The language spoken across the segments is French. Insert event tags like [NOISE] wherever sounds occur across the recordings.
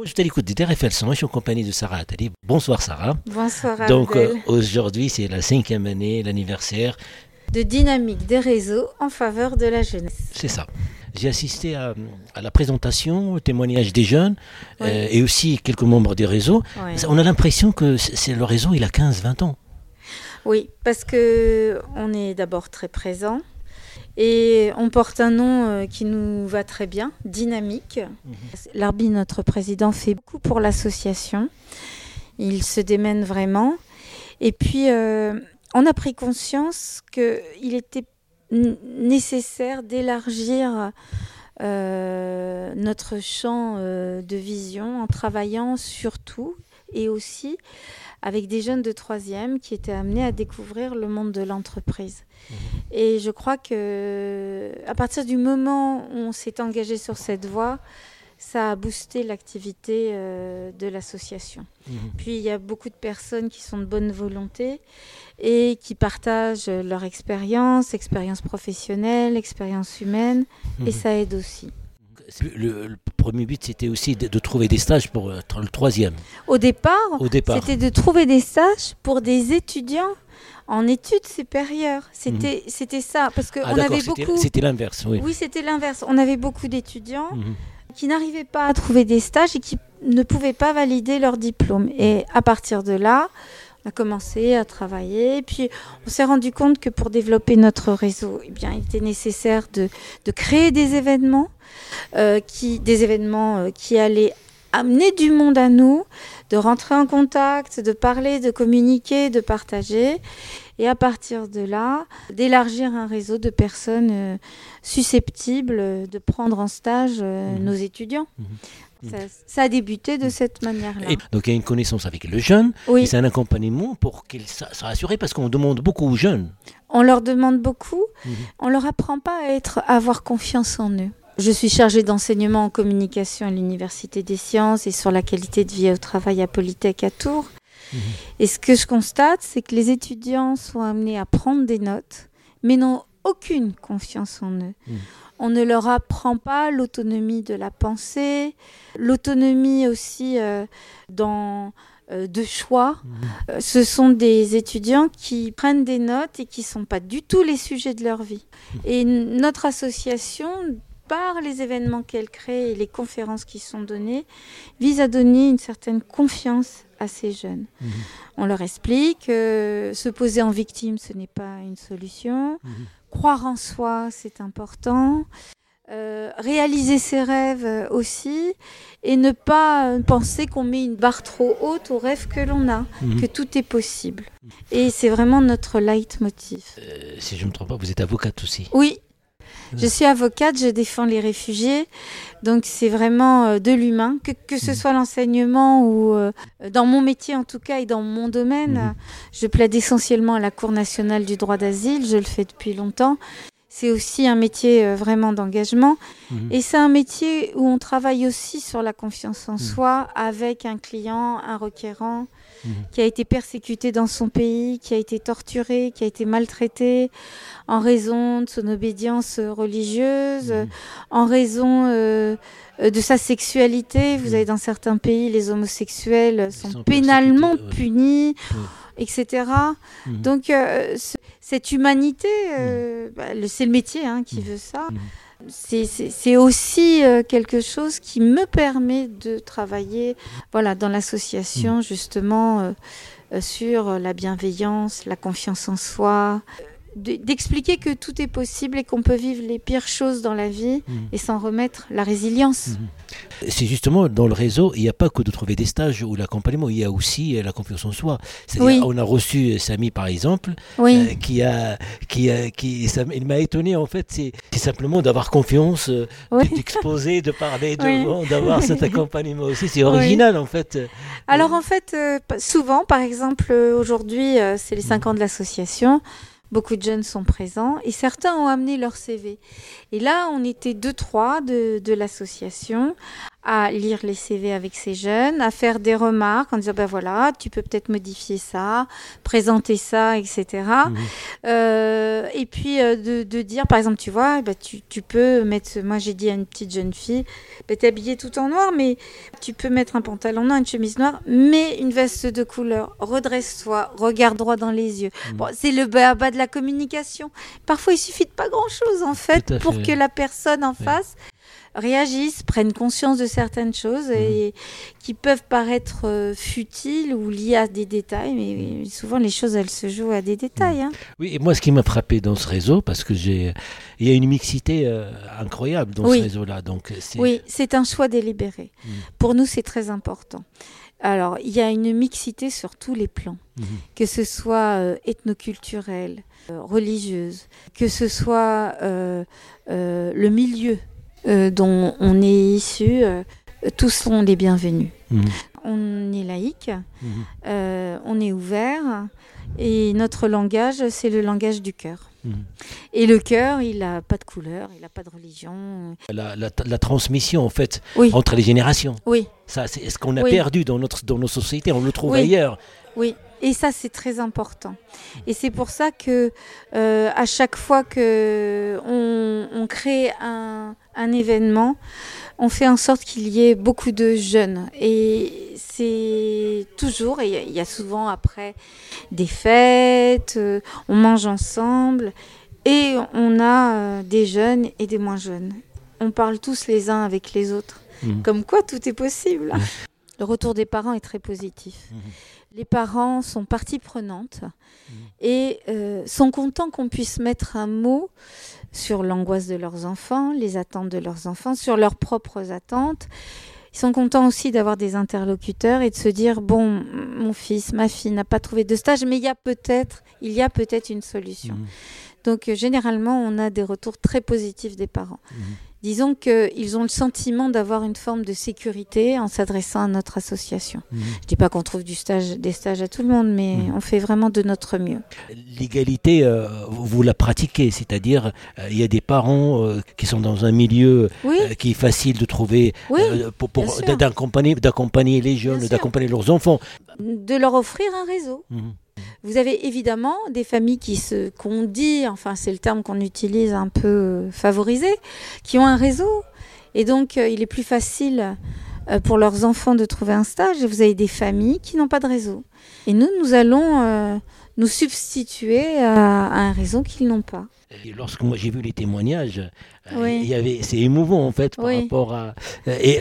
Bon, je t'écoute des 100, je suis en compagnie de Sarah Attali. Bonsoir Sarah. Bonsoir Donc euh, aujourd'hui, c'est la cinquième année, l'anniversaire. De dynamique des réseaux en faveur de la jeunesse. C'est ça. J'ai assisté à, à la présentation, au témoignage des jeunes Oui. euh, et aussi quelques membres des réseaux. On a l'impression que c'est le réseau, il a 15-20 ans. Oui, parce que on est d'abord très présent et on porte un nom euh, qui nous va très bien, dynamique. Larbi, notre président, fait beaucoup pour l'association. Il se démène vraiment. Et puis, euh, on a pris conscience qu'il était nécessaire d'élargir euh, notre champ de vision en travaillant surtout et aussi avec des jeunes de troisième qui étaient amenés à découvrir le monde de l'entreprise. Et je crois que à partir du moment où on s'est engagé sur cette voie, ça a boosté l'activité euh, de l'association. Puis il y a beaucoup de personnes qui sont de bonne volonté et qui partagent leur expérience, expérience professionnelle, expérience humaine, et ça aide aussi. Le, le premier but, c'était aussi de, de trouver des stages pour euh, le troisième, Au départ, au départ. C'était de trouver des stages pour des étudiants en études supérieures. C'était c'était ça parce qu'on Ah, avait beaucoup. C'était l'inverse, oui. Oui, c'était l'inverse. On avait beaucoup d'étudiants Mhm. qui n'arrivaient pas à trouver des stages et qui ne pouvaient pas valider leur diplôme. Et à partir de là, on a commencé à travailler. Puis on s'est rendu compte que pour développer notre réseau, eh bien, il était nécessaire de, de créer des événements, euh, qui, des événements euh, qui allaient amener du monde à nous, de rentrer en contact, de parler, de communiquer, de partager. Et à partir de là, d'élargir un réseau de personnes euh, susceptibles de prendre en stage Mhm. nos étudiants. Mhm. Ça, ça a débuté de cette manière-là. Donc il y a une connaissance avec le jeune, et Oui, c'est un accompagnement pour qu'il soit rassuré parce qu'on demande beaucoup aux jeunes. on leur demande beaucoup. Mhm. On leur apprend pas à être, à avoir confiance en eux. Je suis chargée d'enseignement en communication à l'Université des sciences et sur la qualité de vie au travail à Polytech à Tours. Mhm. Et ce que je constate, c'est que les étudiants sont amenés à prendre des notes, mais n'ont aucune confiance en eux. Mhm. On ne leur apprend pas l'autonomie de la pensée, l'autonomie aussi euh, dans euh, de choix. Euh, Ce sont des étudiants qui prennent des notes et qui ne sont pas du tout les sujets de leur vie. Et n- notre association, par les événements qu'elle crée et les conférences qui sont données, vise à donner une certaine confiance à ces jeunes. Mhm. On leur explique que se poser en victime, ce n'est pas une solution. Mhm. Croire en soi, c'est important. Euh, réaliser ses rêves euh, aussi et ne pas euh, penser qu'on met une barre trop haute aux rêves que l'on a, Mhm. que tout est possible. Et c'est vraiment notre leitmotiv. Euh, si je ne me trompe pas, vous êtes avocate aussi. Oui, je suis avocate, je défends les réfugiés, donc c'est vraiment euh, de l'humain, que, que ce Mhm. soit l'enseignement ou euh, dans mon métier en tout cas et dans mon domaine. Euh, Je plaide essentiellement à la Cour nationale du droit d'asile, je le fais depuis longtemps. C'est aussi un métier euh, vraiment d'engagement Mhm. et c'est un métier où on travaille aussi sur la confiance en Mhm. soi avec un client, un requérant Mhm. qui a été persécuté dans son pays, qui a été torturé, qui a été maltraité en raison de son obédience religieuse, en raison euh, de sa sexualité. Vous avez dans certains pays, les homosexuels sont, pénalement punis, Ouais. etc. Donc euh, ce- cette humanité, euh, bah, c'est le métier hein, qui Mhm. veut ça. Mhm. C'est- aussi euh, quelque chose qui me permet de travailler voilà, dans l'association justement euh, sur la bienveillance, la confiance en soi, d'expliquer que tout est possible et qu'on peut vivre les pires choses dans la vie Mhm. et s'en remettre, la résilience. Mhm. C'est justement dans le réseau, il n'y a pas que de trouver des stages ou l'accompagnement, il y a aussi euh, la confiance en soi. Oui. on a reçu euh, Samy par exemple, Oui, euh, qui a, qui a, qui, ça, il m'a étonné en fait, c'est simplement d'avoir confiance, euh, Oui. d'exposer, de parler devant, d'avoir cet accompagnement aussi. C'est original en fait. Alors en fait, euh, souvent, par exemple, aujourd'hui, c'est les 5 ans de l'association. Beaucoup de jeunes sont présents et certains ont amené leur CV. Et là, on était deux, trois de, l'association à lire les CV avec ces jeunes, à faire des remarques en disant ben voilà, tu peux peut-être modifier ça, présenter ça, etc. Mhm. Euh, et puis euh, de, de, dire par exemple, tu vois, ben, tu, tu, peux mettre, moi j'ai dit à une petite jeune fille, ben, tu es habillée tout en noir, mais tu peux mettre un pantalon noir, une chemise noire, mais une veste de couleur, redresse-toi, regarde droit dans les yeux. Mhm. Bon, c'est le bas, bas de la communication. Parfois il suffit de pas grand-chose en fait pour que la personne en face réagissent, prennent conscience de certaines choses mhm. et qui peuvent paraître euh, futiles ou liées à des détails, mais souvent les choses elles se jouent à des détails. Mhm. Hein. Oui, et moi ce qui m'a frappé dans ce réseau, parce que j'ai, il y a une mixité euh, incroyable dans ce réseau-là, donc oui, c'est un choix délibéré. Mhm. Pour nous, c'est très important. Alors, il y a une mixité sur tous les plans, que ce soit euh, ethnoculturel, religieuse, que ce soit le milieu euh, dont on est issu, euh, tous sont les bienvenus. Mhm. On est laïque, mhm. euh, on est ouvert, et notre langage, c'est le langage du cœur. Mhm. Et le cœur, il n'a pas de couleur, il n'a pas de religion. La, transmission, en fait, entre les générations. Oui. Ça, c'est ce qu'on a perdu dans, notre, dans nos sociétés, on le trouve ailleurs. Oui. Et ça, c'est très important. Et c'est pour ça que euh, à chaque fois que on, crée un, événement, on fait en sorte qu'il y ait beaucoup de jeunes. Et c'est toujours, et il y a souvent après des fêtes, euh, on mange ensemble, et on a euh, des jeunes et des moins jeunes. On parle tous les uns avec les autres. Mmh. Comme quoi, tout est possible. Mmh. Le retour des parents est très positif. Mmh les parents sont partie prenante mmh. et euh, sont contents qu'on puisse mettre un mot sur l'angoisse de leurs enfants, les attentes de leurs enfants, sur leurs propres attentes. Ils sont contents aussi d'avoir des interlocuteurs et de se dire bon, mon fils, ma fille n'a pas trouvé de stage, mais il y a peut-être, il y a peut-être une solution. Mmh. Donc euh, généralement, on a des retours très positifs des parents. Mmh. Disons qu'ils ont le sentiment d'avoir une forme de sécurité en s'adressant à notre association. Mhm. Je ne dis pas qu'on trouve du stage, des stages à tout le monde, mais mhm. on fait vraiment de notre mieux. L'égalité, euh, vous la pratiquez, c'est-à-dire euh, il y a des parents euh, qui sont dans un milieu qui est facile de trouver pour, d'accompagner les jeunes, d'accompagner leurs enfants. De leur offrir un réseau. Mhm. Vous avez évidemment des familles qui se qu'on dit, enfin c'est le terme qu'on utilise un peu euh, favorisé, qui ont un réseau et donc euh, il est plus facile euh, pour leurs enfants de trouver un stage. Et vous avez des familles qui n'ont pas de réseau. Et nous, nous allons nous substituer à, un réseau qu'ils n'ont pas. Et lorsque moi j'ai vu les témoignages, il y avait, c'est émouvant en fait par rapport à. Et,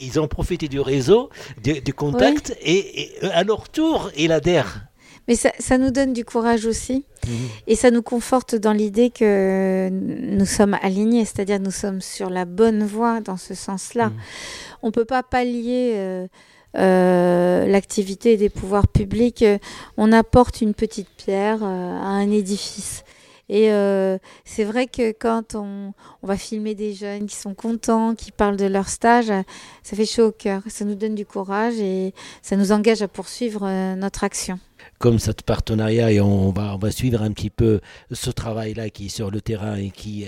ils ont profité du réseau, du, contact, et, à leur tour, ils adhèrent. Mais ça, ça, nous donne du courage aussi. Mhm. Et ça nous conforte dans l'idée que nous sommes alignés, c'est-à-dire nous sommes sur la bonne voie dans ce sens-là. Mhm. On ne peut pas pallier euh, euh, l'activité des pouvoirs publics. On apporte une petite pierre euh, à un édifice. Et euh, c'est vrai que quand on, on, va filmer des jeunes qui sont contents, qui parlent de leur stage, ça fait chaud au cœur. Ça nous donne du courage et ça nous engage à poursuivre notre action comme cet partenariat et on va, on va suivre un petit peu ce travail-là qui est sur le terrain et qui,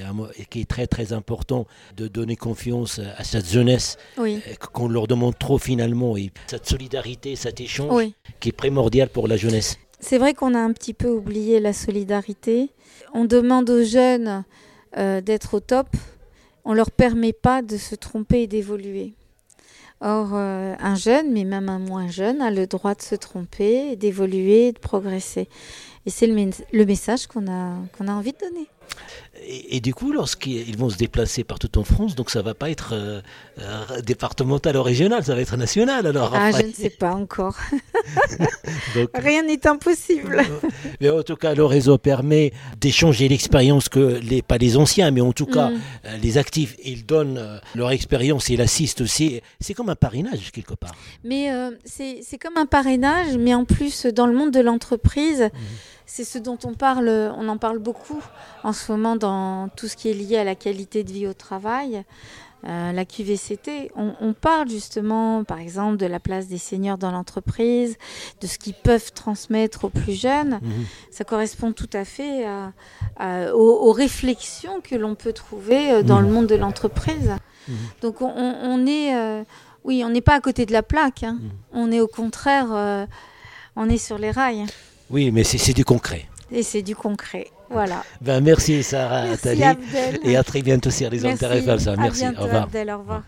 qui est très très important de donner confiance à cette jeunesse euh, qu'on leur demande trop finalement et cette solidarité, cet échange qui est primordial pour la jeunesse. C'est vrai qu'on a un petit peu oublié la solidarité. On demande aux jeunes euh, d'être au top. On leur permet pas de se tromper et d'évoluer. Or, euh, un jeune, mais même un moins jeune, a le droit de se tromper, d'évoluer, de progresser. Et c'est le, message qu'on a, qu'on a envie de donner. Et, du coup, lorsqu'ils vont se déplacer partout en France, donc ça va pas être euh, euh, départemental ou régional, ça va être national alors. Ah, je ne sais pas encore. [LAUGHS] [LAUGHS] Rien n'est impossible. [LAUGHS] mais en tout cas, le réseau permet d'échanger l'expérience que les pas les anciens, mais en tout cas mm. euh, les actifs, ils donnent leur expérience, ils assistent aussi. C'est comme un parrainage quelque part. Mais c'est comme un parrainage, mais en plus dans le monde de l'entreprise. Mm. C'est ce dont on parle, on en parle beaucoup en ce moment dans tout ce qui est lié à la qualité de vie au travail. Euh, la QVCT, on, parle justement, par exemple, de la place des seniors dans l'entreprise, de ce qu'ils peuvent transmettre aux plus jeunes. Mhm. Ça correspond tout à fait aux, réflexions que l'on peut trouver euh, dans le mhm. monde de l'entreprise. Mhm. Donc on, est, euh, oui, on n'est pas à côté de la plaque. Hein. On est au contraire, euh, on est sur les rails. Oui, mais c'est du concret. Et c'est du concret. Voilà. Ben, merci Sarah merci Et à très bientôt sur les Merci. Merci. au revoir. Abdel, au revoir.